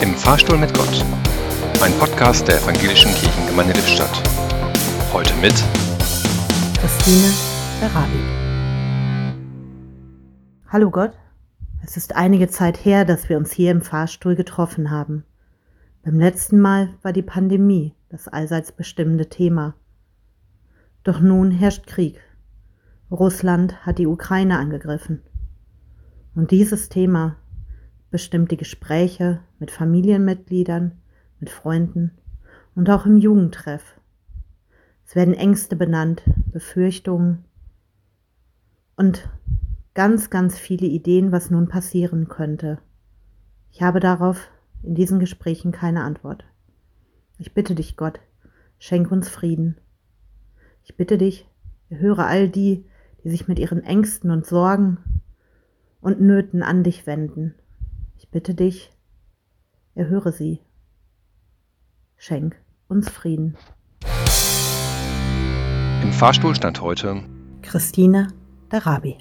Im Fahrstuhl mit Gott. Ein Podcast der Evangelischen Kirchengemeinde Lippstadt. Heute mit Christine Berabi. Hallo Gott, es ist einige Zeit her, dass wir uns hier im Fahrstuhl getroffen haben. Beim letzten Mal war die Pandemie das allseits bestimmende Thema. Doch nun herrscht Krieg. Russland hat die Ukraine angegriffen. Und dieses Thema bestimmt die Gespräche mit Familienmitgliedern, mit Freunden und auch im Jugendtreff. Es werden Ängste benannt, Befürchtungen und ganz, ganz viele Ideen, was nun passieren könnte. Ich habe darauf in diesen Gesprächen keine Antwort. Ich bitte dich, Gott, schenk uns Frieden. Ich bitte dich, erhöre all die, die sich mit ihren Ängsten und Sorgen und Nöten an dich wenden. Ich bitte dich, erhöre sie. Schenk uns Frieden. Im Fahrstuhl stand heute Christine Darabi.